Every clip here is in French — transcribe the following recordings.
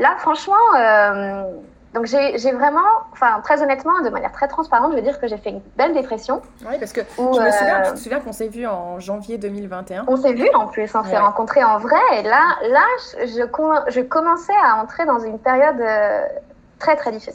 là, franchement, euh, donc j'ai vraiment, enfin très honnêtement, de manière très transparente, je veux dire que j'ai fait une belle dépression. Oui, parce que je me souviens, te souviens qu'on s'est vu en janvier 2021. On s'est vu en plus, on s'est rencontrés en vrai. Et là, là, je, je, commençais à entrer dans une période très très difficile.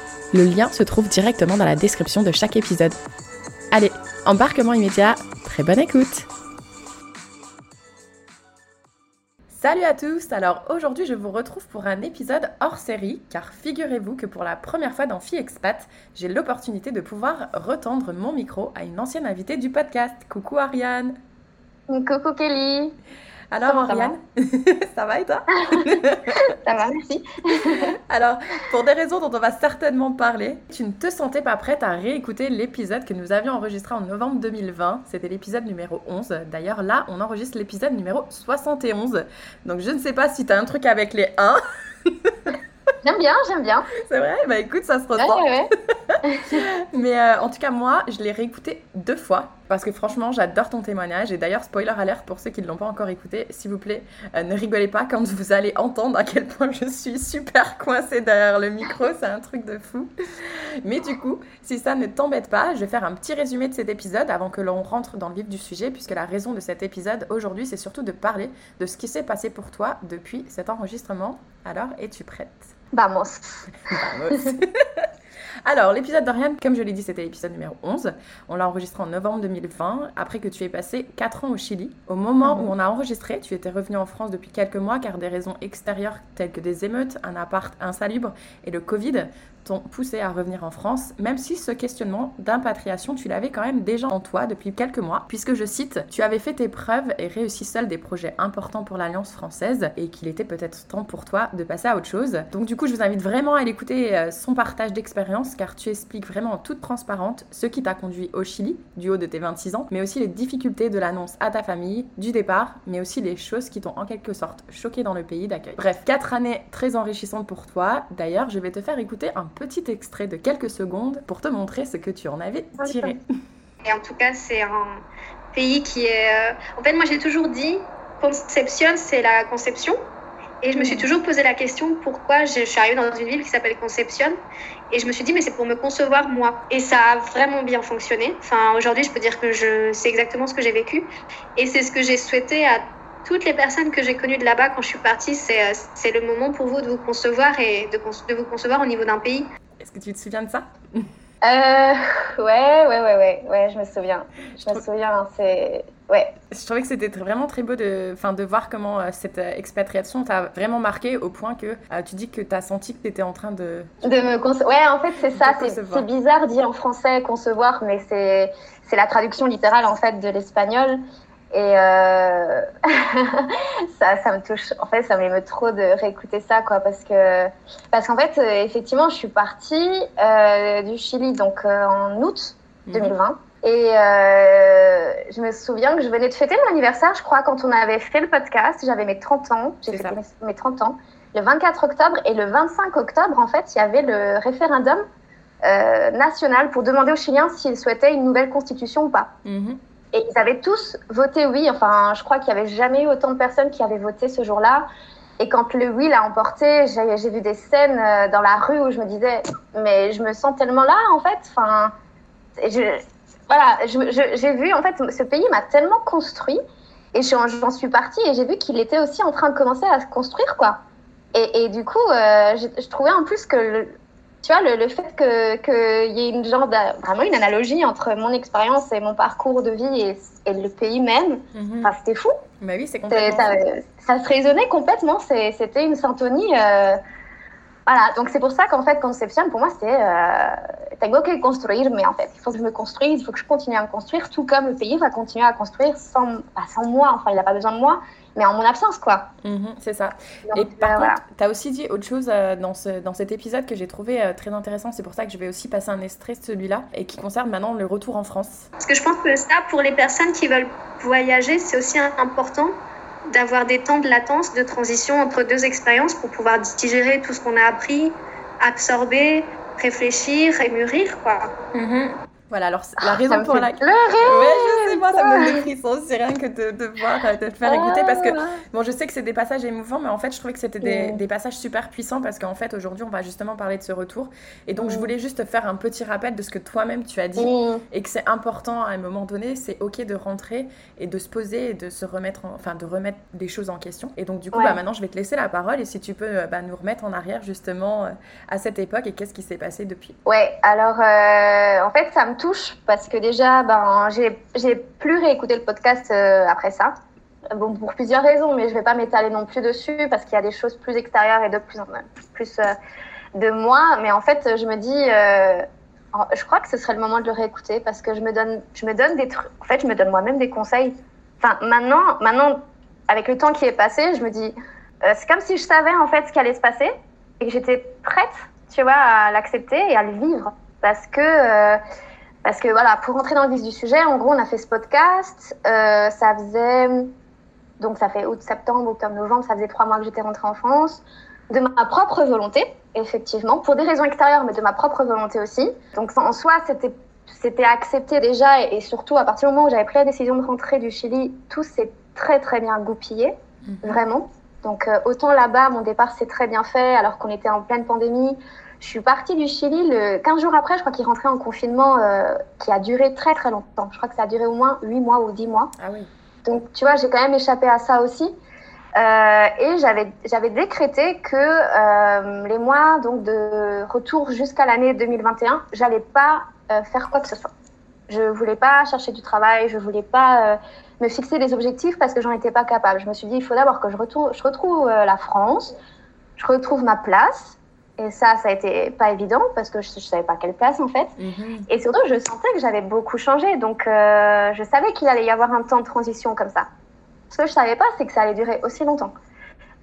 le lien se trouve directement dans la description de chaque épisode. Allez, embarquement immédiat, très bonne écoute. Salut à tous. Alors aujourd'hui je vous retrouve pour un épisode hors série car figurez-vous que pour la première fois dans Fille Expat, j'ai l'opportunité de pouvoir retendre mon micro à une ancienne invitée du podcast. Coucou Ariane. Coucou Kelly alors, Oriane, ça va et toi Ça va, merci. Alors, pour des raisons dont on va certainement parler, tu ne te sentais pas prête à réécouter l'épisode que nous avions enregistré en novembre 2020. C'était l'épisode numéro 11. D'ailleurs, là, on enregistre l'épisode numéro 71. Donc, je ne sais pas si tu as un truc avec les 1. J'aime bien, j'aime bien. C'est vrai? Bah écoute, ça se ressent. Ouais, ouais. Mais euh, en tout cas, moi, je l'ai réécouté deux fois parce que franchement, j'adore ton témoignage. Et d'ailleurs, spoiler alert pour ceux qui ne l'ont pas encore écouté, s'il vous plaît, euh, ne rigolez pas quand vous allez entendre à quel point je suis super coincée derrière le micro. C'est un truc de fou. Mais du coup, si ça ne t'embête pas, je vais faire un petit résumé de cet épisode avant que l'on rentre dans le vif du sujet, puisque la raison de cet épisode aujourd'hui, c'est surtout de parler de ce qui s'est passé pour toi depuis cet enregistrement. Alors, es-tu prête? Vamos. Vamos. Alors, l'épisode d'Oriane, comme je l'ai dit, c'était l'épisode numéro 11. On l'a enregistré en novembre 2020, après que tu aies passé 4 ans au Chili. Au moment où mhm. on a enregistré, tu étais revenu en France depuis quelques mois car des raisons extérieures telles que des émeutes, un appart insalubre et le Covid t'ont poussé à revenir en France, même si ce questionnement d'impatriation, tu l'avais quand même déjà en toi depuis quelques mois, puisque je cite, tu avais fait tes preuves et réussi seul des projets importants pour l'Alliance française et qu'il était peut-être temps pour toi de passer à autre chose. Donc du coup, je vous invite vraiment à l'écouter euh, son partage d'expérience car tu expliques vraiment en toute transparente ce qui t'a conduit au Chili du haut de tes 26 ans, mais aussi les difficultés de l'annonce à ta famille, du départ, mais aussi les choses qui t'ont en quelque sorte choqué dans le pays d'accueil. Bref, quatre années très enrichissantes pour toi. D'ailleurs, je vais te faire écouter un petit extrait de quelques secondes pour te montrer ce que tu en avais tiré. Et en tout cas, c'est un pays qui est... Euh, en fait, moi j'ai toujours dit, Conception, c'est la conception. Et je me suis toujours posé la question pourquoi je suis arrivée dans une ville qui s'appelle Conception? Et je me suis dit, mais c'est pour me concevoir moi. Et ça a vraiment bien fonctionné. Enfin, aujourd'hui, je peux dire que je sais exactement ce que j'ai vécu. Et c'est ce que j'ai souhaité à toutes les personnes que j'ai connues de là-bas quand je suis partie, c'est, c'est le moment pour vous de vous concevoir et de, de vous concevoir au niveau d'un pays. Est-ce que tu te souviens de ça? Euh, ouais, ouais, ouais, ouais, ouais, je me souviens. Je, me souviens, c'est. Ouais. Je trouvais que c'était vraiment très beau de, de voir comment euh, cette euh, expatriation t'a vraiment marqué au point que euh, tu dis que tu as senti que tu étais en train de. De me concevoir. Ouais, en fait, c'est ça. C'est bizarre dit en français concevoir, mais c'est la traduction littérale en fait de l'espagnol. Et euh... ça, ça me touche. En fait, ça m'émeut trop de réécouter ça, quoi, parce que parce qu'en fait, euh, effectivement, je suis partie euh, du Chili donc en août 2020. Mhm. Et je me souviens que je venais de fêter mon anniversaire, je crois, quand on avait fait le podcast. J'avais mes 30 ans. J'ai fêté mes 30 ans. Le 24 octobre et le 25 octobre, en fait, il y avait le référendum national pour demander aux Chiliens s'ils souhaitaient une nouvelle constitution ou pas. Mhm. Et ils avaient tous voté oui. Enfin, je crois qu'il n'y avait jamais eu autant de personnes qui avaient voté ce jour-là. Et quand le oui l'a emporté, j'ai vu des scènes euh, dans la rue où je me disais, mais je me sens tellement là, en fait. Enfin, voilà, j'ai vu, en fait, ce pays m'a tellement construit. Et j'en suis partie et j'ai vu qu'il était aussi en train de commencer à se construire, quoi. Et, du coup, euh, je, trouvais en plus que, tu vois, le, le fait qu'il y ait une genre vraiment une analogie entre mon expérience et mon parcours de vie et, et le pays même, mm c'était fou. Bah oui, c'est complètement. Ça, ça, se résonnait complètement. C'était une syntonie. Euh, voilà, donc c'est pour ça qu'en fait, Conception, pour moi, c'est euh, que construire, mais en fait, il faut que je me construise, il faut que je continue à me construire, tout comme le pays va continuer à construire sans, sans moi, enfin, il n'a pas besoin de moi, mais en mon absence, quoi. Mhm, c'est ça. et par euh, contre, tu as aussi dit autre chose euh, dans, ce, dans cet épisode que j'ai trouvé euh, très intéressant, c'est pour ça que je vais aussi passer un extrait de celui-là, et qui concerne maintenant le retour en France. Parce que je pense que ça, pour les personnes qui veulent voyager, c'est aussi important d'avoir des temps de latence, de transition entre deux expériences pour pouvoir digérer tout ce qu'on a appris, absorber, réfléchir et mûrir, quoi. Mhm. Voilà, alors la raison pour laquelle. Ouais, je sais, moi, ça me donne des frissons, c'est rien que de, de voir, de te faire écouter. Parce que, bon, je sais que c'est des passages émouvants, mais en fait, je trouvais que c'était des, des, passages super puissants parce qu'en fait, aujourd'hui, on va justement parler de ce retour. Et donc, je voulais juste faire un petit rappel de ce que toi-même tu as dit et que c'est important à un moment donné, c'est OK de rentrer et de se poser et de se remettre, enfin, de remettre des choses en question. Et donc, du coup, bah, maintenant, je vais te laisser la parole et si tu peux euh, bah, nous remettre en arrière justement euh, à cette époque et qu'est-ce qui s'est passé depuis. Ouais, alors, euh, en fait, ça me touche parce que déjà, ben, j'ai plus réécouté le podcast euh, après ça. Bon, pour plusieurs raisons, mais je vais pas m'étaler non plus dessus parce qu'il y a des choses plus extérieures et de plus, plus euh, de moi. Mais en fait, je me dis, euh, je crois que ce serait le moment de le réécouter parce que je me donne, je me donne des trucs. En fait, je me donne moi-même des conseils. Enfin, maintenant, maintenant, avec le temps qui est passé, je me dis, c'est comme si je savais en fait ce qui allait se passer et que j'étais prête, tu vois, à l'accepter et à le vivre parce que parce que voilà, pour rentrer dans le vif du sujet, en gros, on a fait ce podcast. Euh, ça faisait donc ça fait août, septembre, octobre, novembre. Ça faisait trois mois que j'étais rentrée en France, de ma propre volonté, effectivement, pour des raisons extérieures, mais de ma propre volonté aussi. Donc en soi, c'était c'était accepté déjà, et, surtout à partir du moment où j'avais pris la décision de rentrer du Chili, tout s'est très très bien goupillé, mhm. vraiment. Donc euh, autant là-bas, mon départ s'est très bien fait, alors qu'on était en pleine pandémie. Je suis partie du Chili le 15 jours après, je crois qu'il rentrait en confinement euh, qui a duré très très longtemps. Je crois que ça a duré au moins 8 mois ou 10 mois. Ah oui. Donc tu vois, j'ai quand même échappé à ça aussi. Euh, et j'avais décrété que euh, les mois donc de retour jusqu'à l'année 2021, j'allais pas faire quoi que ce soit. Je voulais pas chercher du travail, je voulais pas me fixer des objectifs parce que j'en étais pas capable. Je me suis dit, il faut d'abord que je, retourne, je retrouve la France, je retrouve ma place, et ça, ça a été pas évident parce que je, ne savais pas quelle place en fait. Mhm. Et surtout, je sentais que j'avais beaucoup changé. Donc, euh, je savais qu'il allait y avoir un temps de transition comme ça. Ce que je savais pas, c'est que ça allait durer aussi longtemps.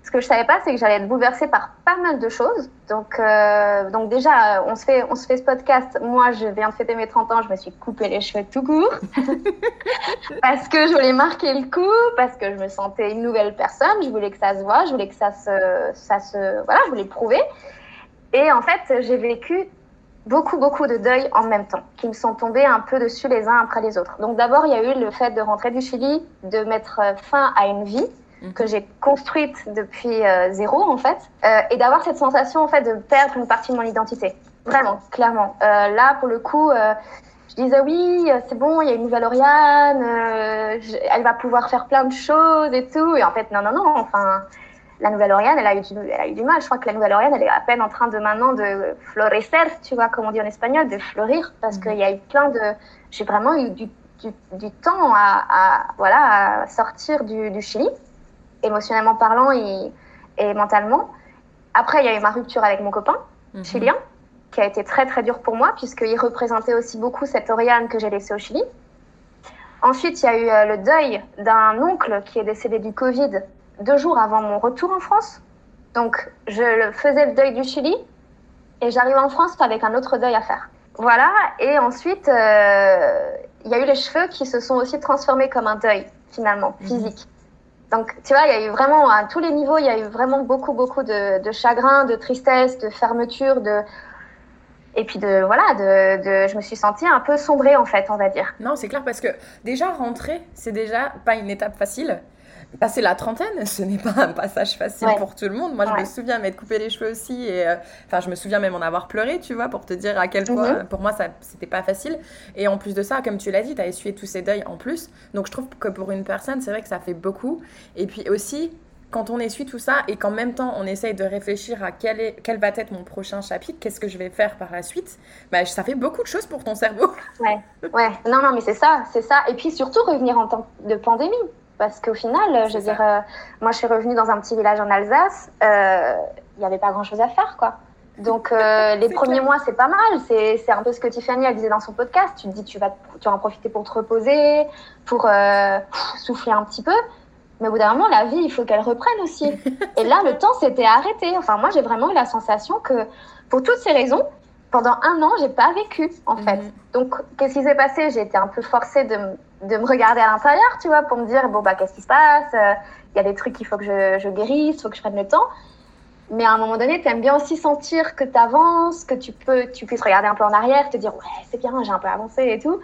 Ce que je savais pas, c'est que j'allais être bouleversée par pas mal de choses. Donc, euh, donc déjà, on se, fait, on se fait ce podcast. Moi, je viens de fêter mes 30 ans, je me suis coupé les cheveux tout court. parce que je voulais marquer le coup, parce que je me sentais une nouvelle personne. Je voulais que ça se voit, je voulais que ça se. Ça se voilà, je voulais prouver. Et en fait, j'ai vécu beaucoup, beaucoup de deuils en même temps, qui me sont tombés un peu dessus les uns après les autres. Donc d'abord, il y a eu le fait de rentrer du Chili, de mettre fin à une vie mhm. que j'ai construite depuis euh, zéro en fait, euh, et d'avoir cette sensation en fait de perdre une partie de mon identité. Vraiment, clairement. Euh, là, pour le coup, euh, je disais oui, c'est bon, il y a une nouvelle Oriane, elle va pouvoir faire plein de choses et tout. Et en fait, non, non, non. Enfin, la Nouvelle-Orléans, elle, a eu du, elle a eu du mal. Je crois que la Nouvelle-Orléans, elle est à peine en train de maintenant de florecer, tu vois, comme on dit en espagnol, de fleurir, parce qu'il y a eu plein de. J'ai vraiment eu du, du, du temps à, à, voilà, à sortir du, du, Chili, émotionnellement parlant et, et, mentalement. Après, il y a eu ma rupture avec mon copain mhm. chilien, qui a été très très dur pour moi, puisqu'il représentait aussi beaucoup cette Oriane que j'ai laissée au Chili. Ensuite, il y a eu euh, le deuil d'un oncle qui est décédé du Covid deux jours avant mon retour en France. Donc, je faisais le deuil du Chili et j'arrive en France avec un autre deuil à faire. Voilà, et ensuite, euh, il y a eu les cheveux qui se sont aussi transformés comme un deuil, finalement, mhm. physique. Donc, tu vois, il y a eu vraiment, à tous les niveaux, il y a eu vraiment beaucoup, beaucoup de, de chagrin, de tristesse, de fermeture, de, et puis de voilà de, de, je me suis sentie un peu sombrée en fait on va dire non c'est clair parce que déjà rentrer c'est déjà pas une étape facile passer la trentaine, ce n'est pas un passage facile pour tout le monde. Moi, je me souviens m'être coupé les cheveux aussi. Et euh, enfin, je me souviens même en avoir pleuré, tu vois, pour te dire à quel point, mhm. pour moi, ça c'était pas facile. Et en plus de ça, comme tu l'as dit, tu as essuyé tous ces deuils en plus. Donc, je trouve que pour une personne, c'est vrai que ça fait beaucoup. Et puis aussi, quand on essuie tout ça et qu'en même temps on essaye de réfléchir à quel, est, quel va être mon prochain chapitre, qu'est-ce que je vais faire par la suite, bah, ça fait beaucoup de choses pour ton cerveau. Ouais, ouais. Non, non, mais c'est ça, c'est ça. Et puis surtout revenir en temps de pandémie. Parce qu'au final, je veux dire, euh, moi je suis revenue dans un petit village en Alsace, euh, il n'y avait pas grand-chose à faire, quoi. Donc euh, les premiers mois, c'est pas mal. C'est un peu ce que Tiffany a disait dans son podcast. Tu te dis, tu vas, tu vas en profiter pour te reposer, pour souffler un petit peu. Mais au bout d'un moment, la vie, il faut qu'elle reprenne aussi. Et là, le temps s'était arrêté. Enfin, moi, j'ai vraiment eu la sensation que, pour toutes ces raisons, pendant un an, j'ai pas vécu, en fait. Donc, qu'est-ce qui s'est passé? J'ai été un peu forcée de, de, me regarder à l'intérieur, tu vois, pour me dire, bon, bah, qu'est-ce qui se passe Il y a des trucs qu'il faut que je, je guérisse, il faut que je prenne le temps. Mais à un moment donné, tu aimes bien aussi sentir que tu avances, que tu peux, tu puisses regarder un peu en arrière, te dire, ouais, c'est bien, j'ai un peu avancé et tout.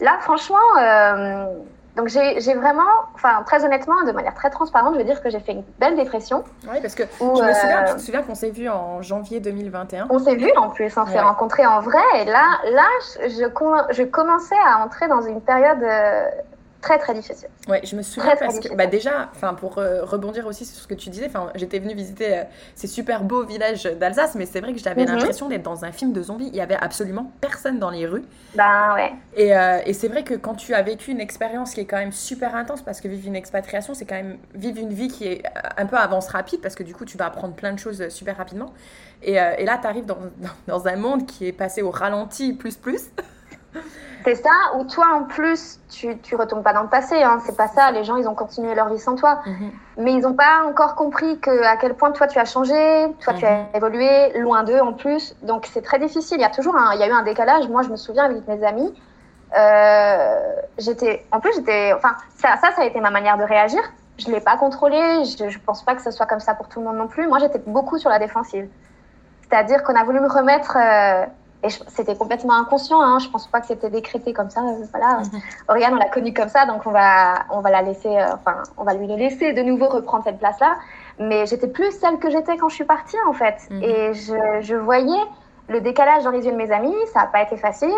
Là, franchement, euh, donc j'ai vraiment, enfin très honnêtement, de manière très transparente, je veux dire que j'ai fait une belle dépression. Oui, parce que je me souviens, tu te souviens qu'on s'est vu en janvier 2021. On s'est vu en plus, on s'est rencontrés en vrai. Et là, là, je, je, commençais à entrer dans une période euh, très très difficile. Ouais, je me souviens parce que bah déjà, enfin pour euh, rebondir aussi sur ce que tu disais, enfin j'étais venue visiter euh, ces super beaux villages d'Alsace, mais c'est vrai que j'avais mhm. l'impression d'être dans un film de zombies. Il y avait absolument personne dans les rues. Ben ouais. Et, euh, et c'est vrai que quand tu as vécu une expérience qui est quand même super intense, parce que vivre une expatriation, c'est quand même vivre une vie qui est un peu avance rapide, parce que du coup tu vas apprendre plein de choses super rapidement. Et, et là, tu arrives dans, dans, dans un monde qui est passé au ralenti plus plus. C'est ça, ou toi en plus, tu, tu retombes pas dans le passé, hein, c'est pas ça, les gens ils ont continué leur vie sans toi. Mhm. Mais ils n'ont pas encore compris que, à quel point toi tu as changé, toi tu as mhm. évolué, loin d'eux en plus. Donc c'est très difficile, il y a toujours un, il y a eu un décalage. Moi je me souviens avec mes amis, euh, j'étais, en plus j'étais, enfin ça, ça, ça a été ma manière de réagir. Je l'ai pas contrôlé, je, je pense pas que ce soit comme ça pour tout le monde non plus. Moi j'étais beaucoup sur la défensive. C'est-à-dire qu'on a voulu me remettre. Euh, et c'était complètement inconscient. Hein. Je pense pas que c'était décrété comme ça. Voilà. Mhm. Oriane, on l'a connue comme ça, donc on va, on va la laisser, euh, enfin, on va lui laisser de nouveau reprendre cette place-là. Mais j'étais plus celle que j'étais quand je suis partie, en fait. Mhm. Et je, je, voyais le décalage dans les yeux de mes amis. Ça n'a pas été facile.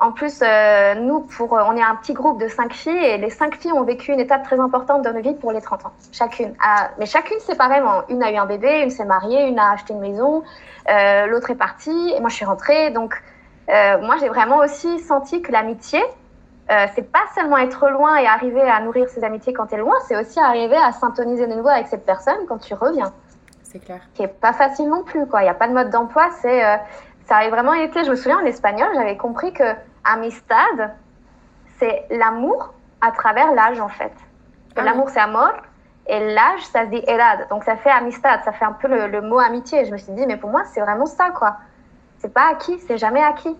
En plus, euh, nous, pour, on est un petit groupe de cinq filles et les cinq filles ont vécu une étape très importante dans nos vies pour les 30 ans, chacune. Ah, mais chacune séparément. Une a eu un bébé, une s'est mariée, une a acheté une maison, euh, l'autre est partie et moi je suis rentrée. Donc, euh, moi j'ai vraiment aussi senti que l'amitié, euh, c'est pas seulement être loin et arriver à nourrir ses amitiés quand tu es loin, c'est aussi arriver à syntoniser de nouveau avec cette personne quand tu reviens. C'est clair. Qui est pas facile non plus, quoi. Il n'y a pas de mode d'emploi, c'est. ça a vraiment été, je me souviens en espagnol, j'avais compris que amistad, c'est l'amour à travers l'âge en fait. Ah l'amour c'est amor et l'âge ça se dit edad. Donc ça fait amistad, ça fait un peu le, mot amitié. je me suis dit, mais pour moi c'est vraiment ça quoi. C'est pas acquis, c'est jamais acquis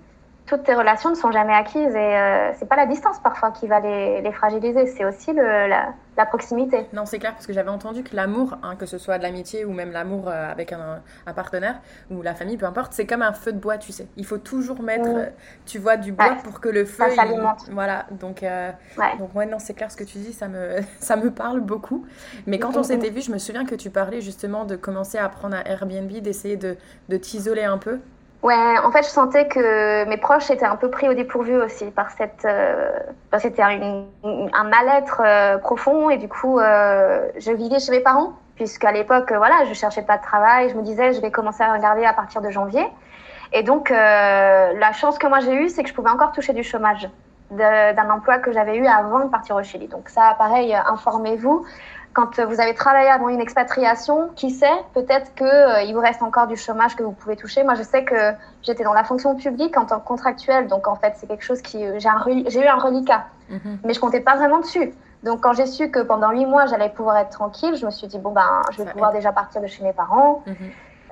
toutes tes relations ne sont jamais acquises et euh, c'est pas la distance parfois qui va les, les fragiliser, c'est aussi le, la, la, proximité. Non, c'est clair parce que j'avais entendu que l'amour, hein, que ce soit de l'amitié ou même l'amour euh, avec un, un, partenaire ou la famille, peu importe, c'est comme un feu de bois, tu sais. Il faut toujours mettre, euh, tu vois, du bois pour que le feu. Ça s'alimente. Voilà, donc, ouais. donc ouais, non, c'est clair ce que tu dis, ça me, ça me parle beaucoup. Mais quand on s'était vu, je me souviens que tu parlais justement de commencer à prendre un Airbnb, d'essayer de, de t'isoler un peu. Ouais, en fait, je sentais que mes proches étaient un peu pris au dépourvu aussi par cette. Euh, c'était un, mal-être euh, profond et du coup, euh, je vivais chez mes parents puisqu'à l'époque, voilà, je cherchais pas de travail. Je me disais, je vais commencer à regarder à partir de janvier. Et donc, la chance que moi j'ai eue, c'est que je pouvais encore toucher du chômage d'un emploi que j'avais eu avant de partir au Chili. Donc ça, pareil, informez-vous quand vous avez travaillé avant une expatriation, qui sait, peut-être qu'il euh, vous reste encore du chômage que vous pouvez toucher. Moi, je sais que j'étais dans la fonction publique en tant que contractuelle, donc en fait, c'est quelque chose qui. Euh, j'ai eu un reliquat, mhm. mais je comptais pas vraiment dessus. Donc, quand j'ai su que pendant huit mois, j'allais pouvoir être tranquille, je me suis dit, bon, ben, je vais pouvoir déjà partir de chez mes parents. Mhm.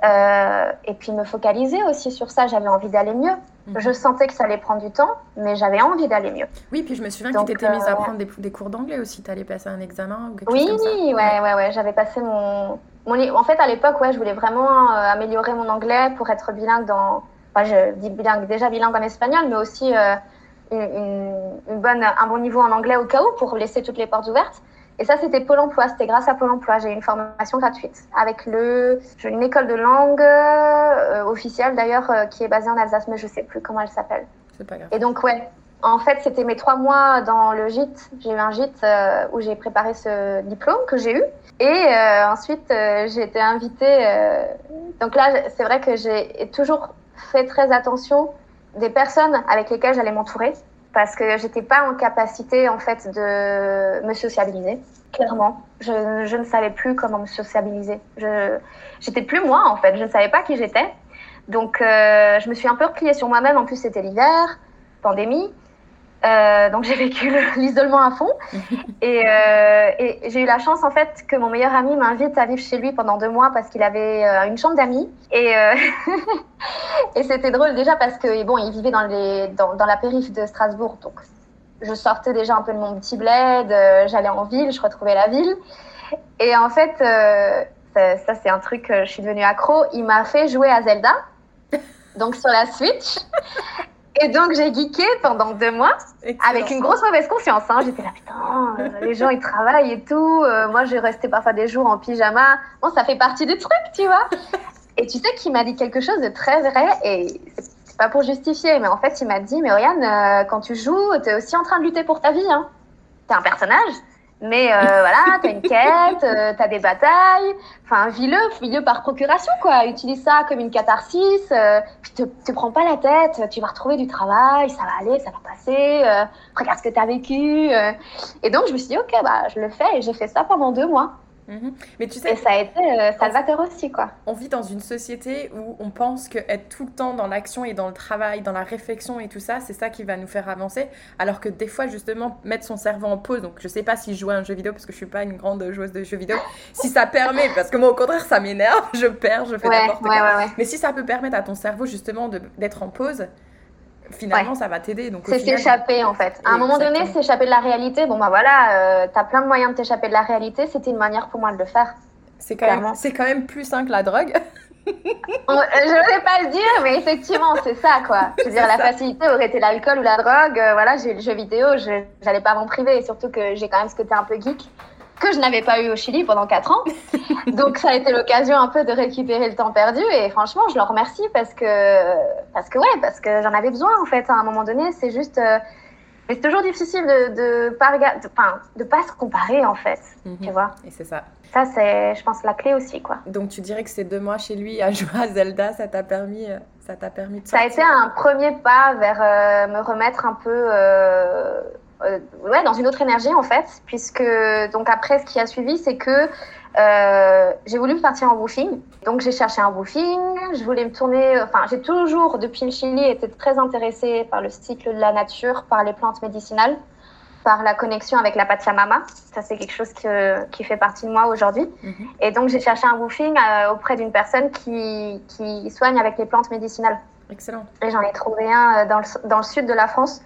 Euh, et puis me focaliser aussi sur ça. J'avais envie d'aller mieux. Mhm. Je sentais que ça allait prendre du temps, mais j'avais envie d'aller mieux. Oui, puis je me souviens que tu t'étais mise à euh, prendre des, cours d'anglais aussi. Tu allais passer un examen ou quelque oui, chose comme ça. Oui, ouais, ouais, ouais. J'avais passé mon, mon, En fait, à l'époque, ouais, je voulais vraiment euh, améliorer mon anglais pour être bilingue dans. Enfin, je dis bilingue, déjà bilingue en espagnol, mais aussi une, une, bonne, un bon niveau en anglais au cas où pour laisser toutes les portes ouvertes. Et ça, c'était Pôle emploi. C'était grâce à Pôle emploi. J'ai eu une formation gratuite avec le, une école de langue euh, officielle d'ailleurs euh, qui est basée en Alsace, mais je sais plus comment elle s'appelle. C'est pas grave. Et donc, ouais, En fait, c'était mes trois mois dans le gîte. J'ai eu un gîte euh, où j'ai préparé ce diplôme que j'ai eu. Et ensuite, j'ai été invitée. Donc là, c'est vrai que j'ai toujours fait très attention des personnes avec lesquelles j'allais m'entourer parce que j'étais pas en capacité en fait de me sociabiliser. Clairement, je, ne savais plus comment me sociabiliser. Je j'étais plus moi en fait. Je ne savais pas qui j'étais. Donc, euh, je me suis un peu repliée sur moi-même. En plus, c'était l'hiver, pandémie. Euh, donc, j'ai vécu l'isolement à fond. Et, euh, et j'ai eu la chance, en fait, que mon meilleur ami m'invite à vivre chez lui pendant deux mois parce qu'il avait euh, une chambre d'amis. Et, et c'était drôle déjà parce que, bon, il vivait dans, les, dans, dans la périphérie de Strasbourg. Donc, je sortais déjà un peu de mon petit bled. J'allais en ville, je retrouvais la ville. Et en fait, ça, ça, c'est un truc, je suis devenue accro. Il m'a fait jouer à Zelda donc sur la Switch. Et donc j'ai geeké pendant deux mois Excellent. avec une grosse mauvaise conscience. Hein. J'étais là, putain, euh, les gens ils travaillent et tout. Euh, moi j'ai resté parfois des jours en pyjama. Bon, ça fait partie du truc, tu vois. Et tu sais qu'il m'a dit quelque chose de très vrai et c'est pas pour justifier, mais en fait il m'a dit, mais Oriane, euh, quand tu joues, t'es aussi en train de lutter pour ta vie. Hein. T'es un personnage. Mais euh, voilà, t'as une quête, euh, t'as des batailles, enfin vis-le, vis-le par procuration quoi. Utilise ça comme une catharsis, euh, puis te, te prends pas la tête, tu vas retrouver du travail, ça va aller, ça va passer. euh, regarde ce que t'as vécu. euh. Et donc je me suis dit ok bah je le fais et j'ai fait ça pendant deux mois. Mhm. Mais tu Et sais, ça a été euh, salvateur aussi quoi. on vit dans une société où on pense que être tout le temps dans l'action et dans le travail, dans la réflexion et tout ça, c'est ça qui va nous faire avancer. Alors que des fois, justement, mettre son cerveau en pause, donc je sais pas si jouer à un jeu vidéo, parce que je suis pas une grande joueuse de jeux vidéo, si ça permet, parce que moi au contraire, ça m'énerve, je perds, je fais Ouais, n'importe ouais, quoi. ouais. Mais si ça peut permettre à ton cerveau justement d'être en pause, finalement ça va t'aider. Donc C'est final- s'échapper en fait. À un moment donné, s'échapper de la réalité, bon bah voilà, euh, t'as plein de moyens de t'échapper de la réalité, c'était une manière pour moi de le faire. c'est quand, même- c'est quand même plus sain que la drogue. On- euh, Je ne vais pas le dire, mais effectivement, c'est ça, quoi. Je veux dire, C'est la ça. facilité aurait été l'alcool ou la drogue. Euh, voilà, j'ai eu le jeu vidéo, je n'allais pas m'en priver. Et surtout que j'ai quand même ce côté un peu geek que je n'avais pas eu au Chili pendant 4 ans. Donc, ça a été l'occasion un peu de récupérer le temps perdu. Et franchement, je leur remercie parce que, parce que ouais, parce que j'en avais besoin, en fait, à un moment donné. C'est juste. euh, mais c'est toujours difficile de de pas regarder, enfin, de pas se comparer en fait, tu Mhm. vois. Et c'est ça. Ça c'est, je pense, la clé aussi quoi. Donc tu dirais que ces deux mois chez lui à jouer à Zelda, ça t'a permis, euh, ça t'a permis de Ça a été un premier pas vers euh, me remettre un peu euh, euh, ouais, dans une autre énergie en fait, puisque donc après ce qui a suivi, c'est que euh, j'ai voulu partir en woofing. Donc j'ai cherché un woofing, je voulais me tourner, enfin j'ai toujours depuis le Chili été très intéressée par le cycle de la nature, par les plantes médicinales, par la connexion avec la Pachamama. Ça c'est quelque chose que- qui fait partie de moi aujourd'hui. Mhm. Et donc j'ai cherché un woofing euh, auprès d'une personne qui, qui soigne avec les plantes médicinales. Excellent. Et j'en ai trouvé un euh, dans le, dans le sud de la France.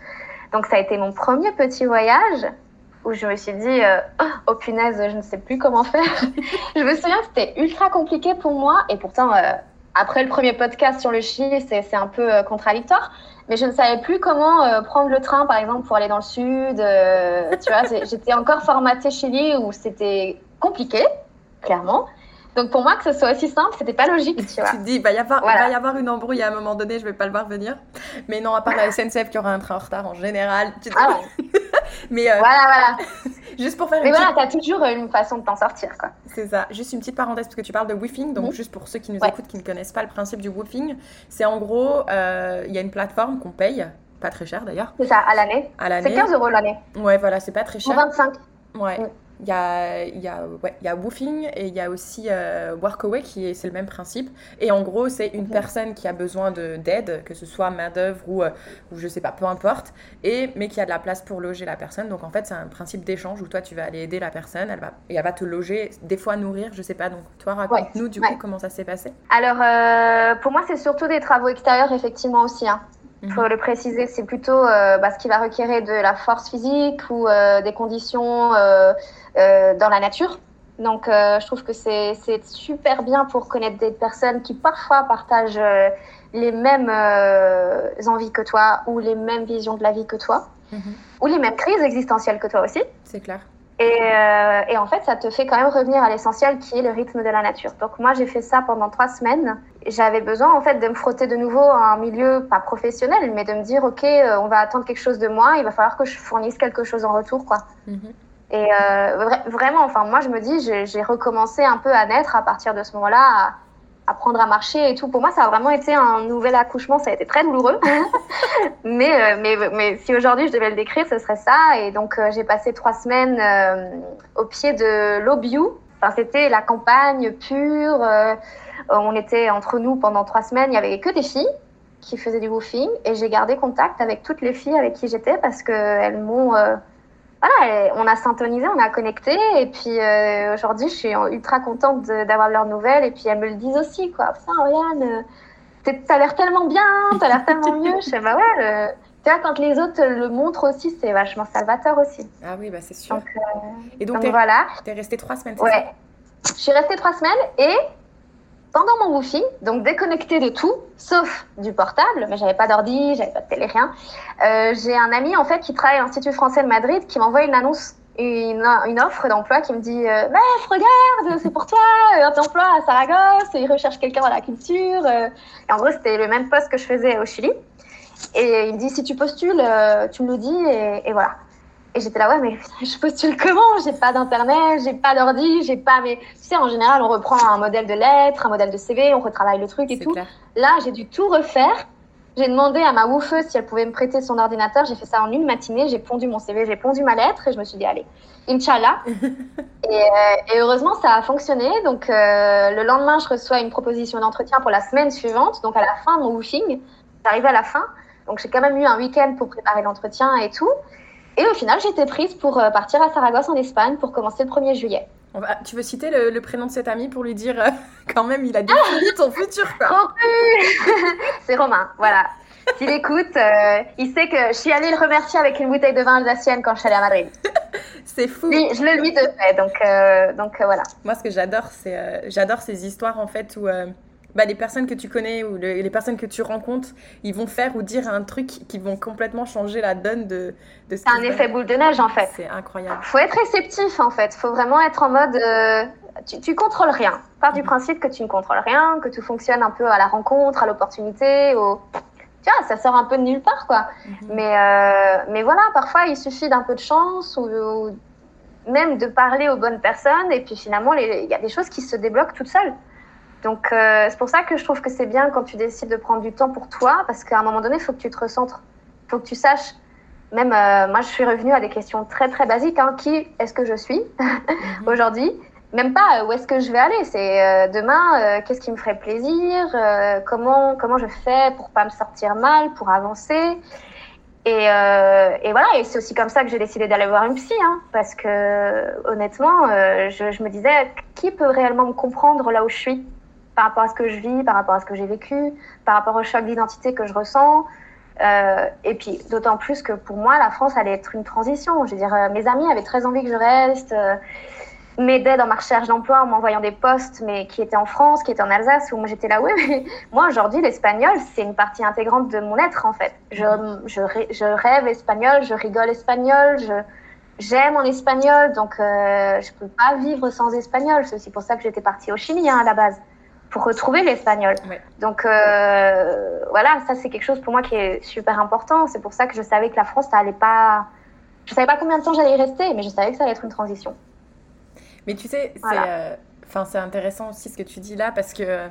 Donc ça a été mon premier petit voyage où je me suis dit, euh, oh punaise, je ne sais plus comment faire. je me souviens c'était ultra compliqué pour moi. Et pourtant, euh, après le premier podcast sur le Chili, c'est un peu euh, contradictoire. Mais je ne savais plus comment euh, prendre le train, par exemple, pour aller dans le sud. tu vois, j'étais encore formatée Chili où c'était compliqué, clairement. Donc pour moi, que ce soit aussi simple, c'était pas logique, tu vois. Tu te dis, il va, y avoir, il Voilà. va y avoir une embrouille à un moment donné, je vais pas le voir venir. Mais non, à part la SNCF qui aura un train en retard en général. tu te- Ah ouais. Mais euh, Voilà, voilà. juste pour faire Mais une voilà, petite... t'as toujours une façon de t'en sortir, quoi. C'est ça. Juste une petite parenthèse parce que tu parles de woofing. Donc Mhm. juste pour ceux qui nous Ouais. écoutent, qui ne connaissent pas le principe du woofing, c'est en gros, euh, il y a une plateforme qu'on paye, pas très cher d'ailleurs, C'est ça, à l'année. à C'est l'année. 15 euros l'année. Ouais, voilà, c'est pas très Ou cher. 25. Ouais. Mm. Il y a, y, a, ouais, y a Woofing et il y a aussi euh, Workaway qui est c'est le même principe. Et en gros, c'est une personne qui a besoin de d'aide, que ce soit main-d'œuvre ou, euh, ou je sais pas, peu importe, et, mais qui a de la place pour loger la personne. Donc en fait, c'est un principe d'échange où toi tu vas aller aider la personne elle va, et elle va te loger, des fois nourrir, je sais pas. Donc toi, raconte-nous du coup comment ça s'est passé? Alors, euh, pour moi, c'est surtout des travaux extérieurs, effectivement, aussi. Hein. Il Mhm. faut le préciser, c'est plutôt euh, bah, ce qui va requérir de la force physique ou euh, des conditions euh, dans la nature. Donc, je trouve que c'est super bien pour connaître des personnes qui parfois partagent les mêmes envies que toi ou les mêmes visions de la vie que toi Mhm. ou les mêmes crises existentielles que toi aussi. C'est clair. Et, et, en fait, ça te fait quand même revenir à l'essentiel qui est le rythme de la nature. Donc moi, j'ai fait ça pendant trois semaines. J'avais besoin en fait de me frotter de nouveau à un milieu pas professionnel, mais de me dire ok, on va attendre quelque chose de moi. Il va falloir que je fournisse quelque chose en retour, quoi. Mm-hmm. Et euh, vraiment, enfin, moi, je me dis, j'ai recommencé un peu à naître à partir de ce moment-là, à apprendre à marcher et tout. Pour moi, ça a vraiment été un nouvel accouchement. Ça a été très douloureux. mais, euh, mais, mais, si aujourd'hui je devais le décrire, ce serait ça. Et donc, euh, j'ai passé trois semaines au pied de l'Obiou. Enfin, c'était la campagne pure. on était entre nous pendant trois semaines. Il n'y avait que des filles qui faisaient du woofing. Et j'ai gardé contact avec toutes les filles avec qui j'étais parce qu'elles m'ont voilà, on a syntonisé, on a connecté. Et puis euh, aujourd'hui, je suis ultra contente d'avoir leurs nouvelles. Et puis elles me le disent aussi, quoi. Putain, Oriane, euh, t'as l'air tellement bien, t'as l'air tellement mieux. Je sais, bah ouais. Tu vois, quand les autres le montrent aussi, c'est vachement salvateur aussi. Ah oui, bah c'est sûr. Donc, euh, et donc, voilà. T'es restée trois semaines, Ouais. Je suis restée trois semaines et pendant mon woofing, donc déconnecté de tout, sauf du portable, mais j'avais pas d'ordi, j'avais pas de télé, rien. Euh, j'ai un ami en fait qui travaille à l'Institut français de Madrid qui m'envoie une annonce, une, offre d'emploi qui me dit euh, regarde, c'est pour toi, un emploi à Saragosse, il recherche quelqu'un dans la culture. Euh. Et en gros, c'était le même poste que je faisais au Chili. Et il me dit Si tu postules, euh, tu me le dis, et voilà. Et j'étais là, ouais, mais je postule comment? J'ai pas d'internet, j'ai pas d'ordi, j'ai pas. Mais tu sais, en général, on reprend un modèle de lettre, un modèle de CV, on retravaille le truc et tout. Là, j'ai dû tout refaire. J'ai demandé à ma woofeuse si elle pouvait me prêter son ordinateur. J'ai fait ça en une matinée. J'ai pondu mon CV, j'ai pondu ma lettre et je me suis dit, allez, Inch'Allah. et, euh, et, heureusement, ça a fonctionné. Donc, euh, le lendemain, je reçois une proposition d'entretien pour la semaine suivante. Donc, à la fin de mon woofing, j'arrivais à la fin. Donc, j'ai quand même eu un week-end pour préparer l'entretien et tout. Et au final, été prise pour euh, partir à Saragosse en Espagne pour commencer le 1er juillet. tu veux citer le, prénom de cet ami pour lui dire euh, quand même il a défini ton futur quoi. C'est Romain, voilà. S'il écoute, euh, il sait que je suis allée le remercier avec une bouteille de vin alsacienne quand je suis allée à Madrid. c'est fou. je le lui devais, donc, donc voilà. Moi, ce que j'adore, c'est j'adore ces histoires en fait où bah, les personnes que tu connais ou les personnes que tu rencontres, ils vont faire ou dire un truc qui vont complètement changer la donne de, de ce C'est un effet boule de neige en fait. C'est incroyable. faut être réceptif en fait. faut vraiment être en mode. Euh, tu, tu contrôles rien. Part du principe que tu ne contrôles rien, que tout fonctionne un peu à la rencontre, à l'opportunité, au. Tu vois, ça sort un peu de nulle part quoi. Mhm. Mais, euh, mais voilà, parfois il suffit d'un peu de chance ou, même de parler aux bonnes personnes et puis finalement il y a des choses qui se débloquent toutes seules. Donc, euh, c'est pour ça que je trouve que c'est bien quand tu décides de prendre du temps pour toi, parce qu'à un moment donné, il faut que tu te recentres. Il faut que tu saches. Même euh, moi, je suis revenue à des questions très, très basiques. Hein. Qui est-ce que je suis mhm. aujourd'hui? Même pas euh, où est-ce que je vais aller? C'est demain, qu'est-ce qui me ferait plaisir? Comment, comment je fais pour pas me sortir mal, pour avancer? Et, et, voilà, et c'est aussi comme ça que j'ai décidé d'aller voir une psy, hein, parce que honnêtement, je, je, me disais, qui peut réellement me comprendre là où je suis? Par rapport à ce que je vis, par rapport à ce que j'ai vécu, par rapport au choc d'identité que je ressens. Euh, et puis, d'autant plus que pour moi, la France allait être une transition. Je veux dire, euh, mes amis avaient très envie que je reste, euh, m'aidaient dans ma recherche d'emploi en m'envoyant des postes, mais qui étaient en France, qui étaient en Alsace, où moi j'étais là, oui, mais moi aujourd'hui, l'espagnol, c'est une partie intégrante de mon être, en fait. Je, je, je rêve espagnol, je rigole espagnol, j'aime en espagnol, donc euh, je peux pas vivre sans espagnol. C'est aussi pour ça que j'étais partie au Chili hein, à la base pour retrouver l'espagnol. Donc euh, voilà, ça c'est quelque chose pour moi qui est super important. C'est pour ça que je savais que la France, ça allait pas. Je savais pas combien de temps j'allais y rester, mais je savais que ça allait être une transition. Mais tu sais, c'est euh, intéressant aussi ce que tu dis là parce que.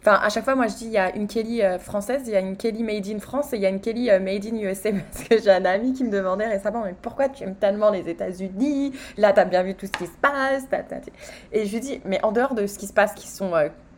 Enfin, à chaque fois, moi, je dis, il y a une Kelly euh, française, il y a une Kelly made in France et il y a une Kelly made in USA. Parce que j'ai un ami qui me demandait récemment, mais pourquoi tu aimes tellement les États-Unis? Là, tu as bien vu tout ce qui se passe. Et je lui dis, mais en dehors de ce qui se passe, qui sont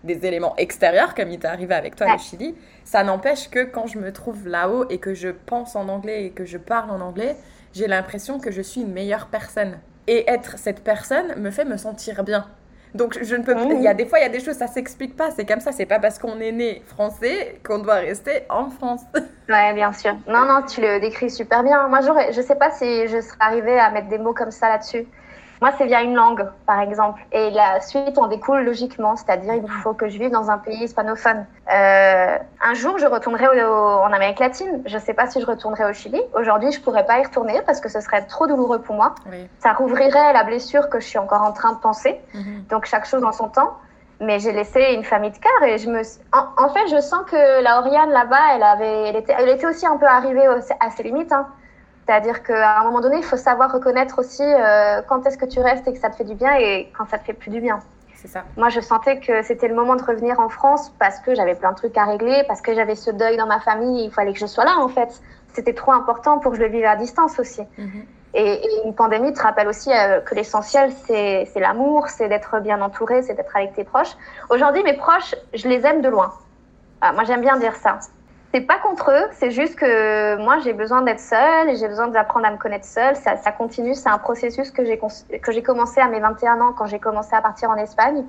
des éléments extérieurs, comme il t'est arrivé avec toi au Chili, ça n'empêche que quand je me trouve là-haut et que je pense en anglais et que je parle en anglais, j'ai l'impression que je suis une meilleure personne. Et être cette personne me fait me sentir bien. Donc je ne peux Il y a des fois, il y a des choses, ça s'explique pas. C'est comme ça. C'est pas parce qu'on est né français qu'on doit rester en France. Ouais, bien sûr. Non, non, tu le décris super bien. Moi, je sais pas si je serais arrivée à mettre des mots comme ça là-dessus. Moi, c'est via une langue, par exemple. Et la suite en découle logiquement, c'est-à-dire il faut que je vive dans un pays hispanophone. Euh, un jour, je retournerai en Amérique latine. Je ne sais pas si je retournerai au Chili. Aujourd'hui, je ne pourrais pas y retourner parce que ce serait trop douloureux pour moi. Ça rouvrirait la blessure que je suis encore en train de penser. Mhm. Donc, chaque chose en son temps. Mais j'ai laissé une famille de cœur et je me. En, fait, je sens que la Oriane là-bas, elle avait, elle était, elle était aussi un peu arrivée à ses limites. Hein. C'est-à-dire qu'à un moment donné, il faut savoir reconnaître aussi euh, quand est-ce que tu restes et que ça te fait du bien et quand ça te fait plus du bien. C'est ça. Moi, je sentais que c'était le moment de revenir en France parce que j'avais plein de trucs à régler, parce que j'avais ce deuil dans ma famille. Il fallait que je sois là, en fait. C'était trop important pour que je le vive à distance aussi. Mhm. et, une pandémie te rappelle aussi euh, que l'essentiel, c'est l'amour, c'est d'être bien entouré, c'est d'être avec tes proches. Aujourd'hui, mes proches, je les aime de loin. Ah, moi, j'aime bien dire ça c'est pas contre eux, c'est juste que moi j'ai besoin d'être seule et j'ai besoin d'apprendre à me connaître seule. Ça, ça continue, c'est un processus que j'ai que j'ai commencé à mes 21 ans quand j'ai commencé à partir en Espagne.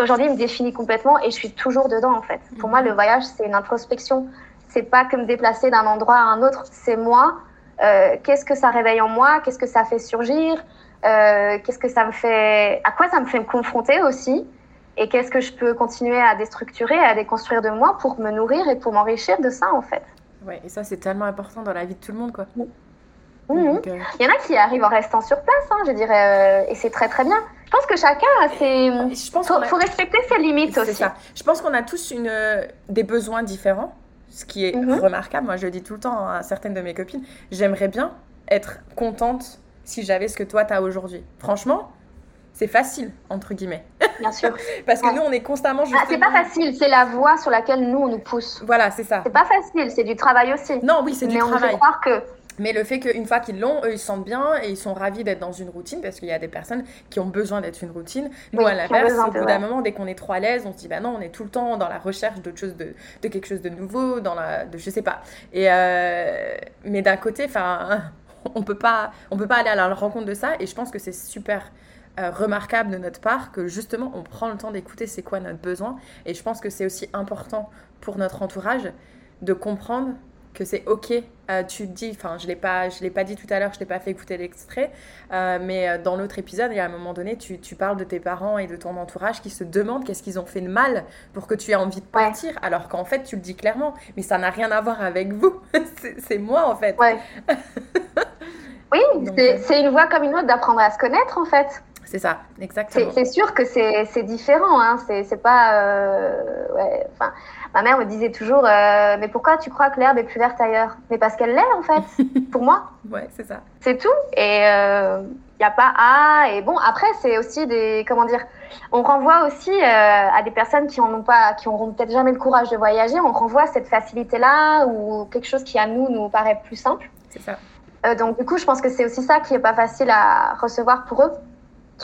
Aujourd'hui, il me définit complètement et je suis toujours dedans en fait. Pour moi, le voyage c'est une introspection. C'est pas que me déplacer d'un endroit à un autre, c'est moi. Euh, qu'est-ce que ça réveille en moi? Qu'est-ce que ça fait surgir? Euh, Qu'est-ce que ça me fait À quoi ça me fait me confronter aussi? Et qu'est-ce que je peux continuer à déstructurer, à déconstruire de moi pour me nourrir et pour m'enrichir de ça, en fait. Ouais, et ça, c'est tellement important dans la vie de tout le monde, quoi. Mmh. Euh, Il y en a qui arrivent en restant sur place, hein, je dirais, euh, et c'est très très bien. Je pense que chacun a ses. Je pense faut, faut respecter ses limites aussi. Ça. Je pense qu'on a tous une, euh, des besoins différents, ce qui est mmh. remarquable. Moi, je le dis tout le temps à certaines de mes copines. J'aimerais bien être contente si j'avais ce que toi, tu as aujourd'hui. Franchement, c'est facile, entre guillemets. Bien sûr. Parce que nous, on est constamment. Ah, c'est pas facile, c'est la voie sur laquelle nous, on nous pousse. Voilà, c'est ça. C'est pas facile, c'est du travail aussi. Non, oui, c'est du travail. Mais on que. Mais le fait qu'une fois qu'ils l'ont, eux, ils se sentent bien et ils sont ravis d'être dans une routine parce qu'il y a des personnes qui ont besoin d'être une routine. Nous, à l'inverse, au bout d'un moment, dès qu'on est trop à l'aise, on se dit, bah non, on est tout le temps dans la recherche d'autre chose, de, de, quelque chose de nouveau, dans la, de, je sais pas. Et euh, mais d'un côté, enfin, on peut pas, on peut pas aller à la rencontre de ça et je pense que c'est super euh, remarquable de notre part que justement on prend le temps d'écouter c'est quoi notre besoin. Et je pense que c'est aussi important pour notre entourage de comprendre que c'est ok euh, tu dis enfin je l'ai pas je l'ai pas dit tout à l'heure je t'ai pas fait écouter l'extrait euh, mais dans l'autre épisode il y a un moment donné tu, tu, parles de tes parents et de ton entourage qui se demandent qu'est-ce qu'ils ont fait de mal pour que tu aies envie de partir alors qu'en fait tu le dis clairement mais ça n'a rien à voir avec vous. C'est moi en fait. Ouais. oui c'est une voie comme une autre d'apprendre à se connaître en fait c'est ça, exactement. C'est sûr que c'est différent, hein. c'est pas. Euh, ouais, ma mère me disait toujours euh, Mais pourquoi tu crois que l'herbe est plus verte ailleurs? Mais parce qu'elle l'est, en fait, pour moi. Ouais, c'est ça. C'est tout. Et il euh, n'y a pas à. Et bon, après, c'est aussi des. Comment dire On renvoie aussi à des personnes qui n'auront pas, qui auront peut-être jamais le courage de voyager. On renvoie cette facilité-là ou quelque chose qui, à nous, nous paraît plus simple. C'est ça. donc, du coup, je pense que c'est aussi ça qui n'est pas facile à recevoir pour eux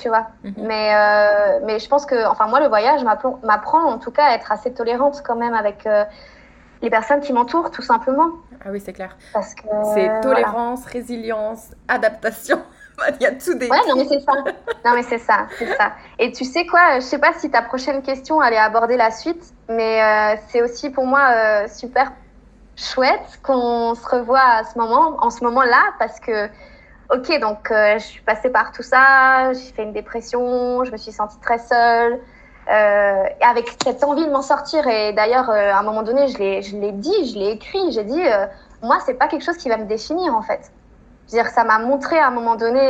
tu vois. Mhm. Mais, euh, mais je pense que, enfin, moi, le voyage m'apprend en tout cas à être assez tolérante quand même avec euh, les personnes qui m'entourent, tout simplement. Ah oui, c'est clair. Parce que. C'est tolérance, résilience, adaptation. Il y a tout des. Ouais, non, mais c'est ça. non, mais c'est ça, c'est ça. Et tu sais quoi, je sais pas si ta prochaine question allait aborder la suite, mais euh, c'est aussi pour moi super chouette qu'on se revoie à ce moment, en ce moment-là, parce que ok, donc euh, je suis passée par tout ça, j'ai fait une dépression, je me suis sentie très seule, euh, avec cette envie de m'en sortir. Et d'ailleurs, euh, à un moment donné, je l'ai dit, je l'ai écrit, j'ai dit, moi, c'est pas quelque chose qui va me définir en fait. dire, ça m'a montré à un moment donné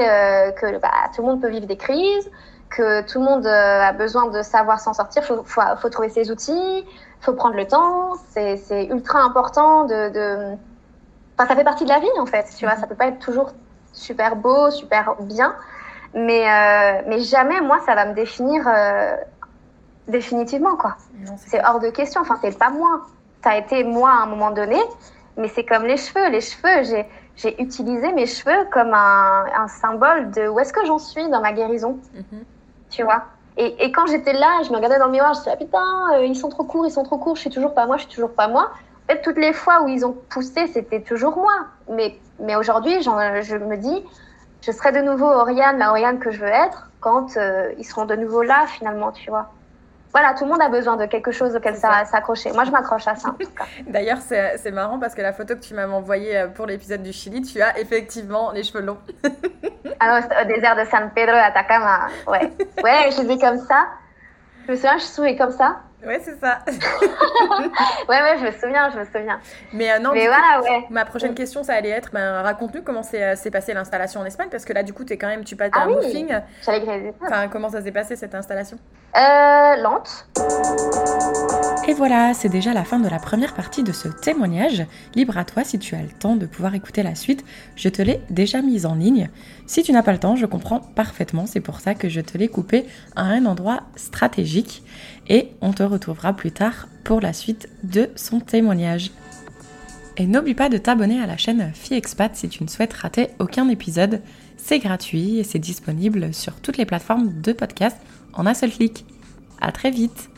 que bah, tout le monde peut vivre des crises, que tout le monde a besoin de savoir s'en sortir, il faut, faut, trouver ses outils, il faut prendre le temps, c'est ultra important de... de... Enfin, ça fait partie de la vie en fait, tu vois, ça peut pas être toujours super beau, super bien. Mais, euh, mais jamais, moi, ça va me définir euh, définitivement, quoi. C'est hors de question. Enfin, c'est pas moi. Ça a été moi à un moment donné, mais c'est comme les cheveux. Les cheveux, j'ai utilisé mes cheveux comme un, un symbole de où est-ce que j'en suis dans ma guérison. Mhm. Tu vois et, et, quand j'étais là, je me regardais dans le miroir, je me disais, ah, putain, euh, ils sont trop courts, ils sont trop courts, je suis toujours pas moi, je suis toujours pas moi. En fait, toutes les fois où ils ont poussé, c'était toujours moi. Mais, mais aujourd'hui, je me dis, je serai de nouveau Oriane, la Oriane que je veux être, quand euh, ils seront de nouveau là, finalement, tu vois. Voilà, tout le monde a besoin de quelque chose auquel s'accrocher. Moi, je m'accroche à ça, en tout cas. D'ailleurs, c'est marrant parce que la photo que tu m'avais envoyée euh, pour l'épisode du Chili, tu as effectivement les cheveux longs. ah non, au désert de San Pedro d'Atacama. Ouais. Ouais, je les ai comme ça. Je me souviens, je souris comme ça. Ouais, c'est ça. ouais, ouais, je me souviens, je me souviens. Mais euh, non, Mais voilà, ouais. ma prochaine question, ça allait être, ben, raconte-nous comment s'est s'est passée l'installation en Espagne, parce que là, du coup, es quand même, tu passes Ah un oui. griller. Enfin, comment ça s'est passé cette installation? Euh, lente. Et voilà, c'est déjà la fin de la première partie de ce témoignage. Libre à toi si tu as le temps de pouvoir écouter la suite. Je te l'ai déjà mise en ligne. Si tu n'as pas le temps, je comprends parfaitement. C'est pour ça que je te l'ai coupé à un endroit stratégique. Et on te retrouvera plus tard pour la suite de son témoignage. Et n'oublie pas de t'abonner à la chaîne FiExpat si tu ne souhaites rater aucun épisode. C'est gratuit et c'est disponible sur toutes les plateformes de podcast en un seul clic. À très vite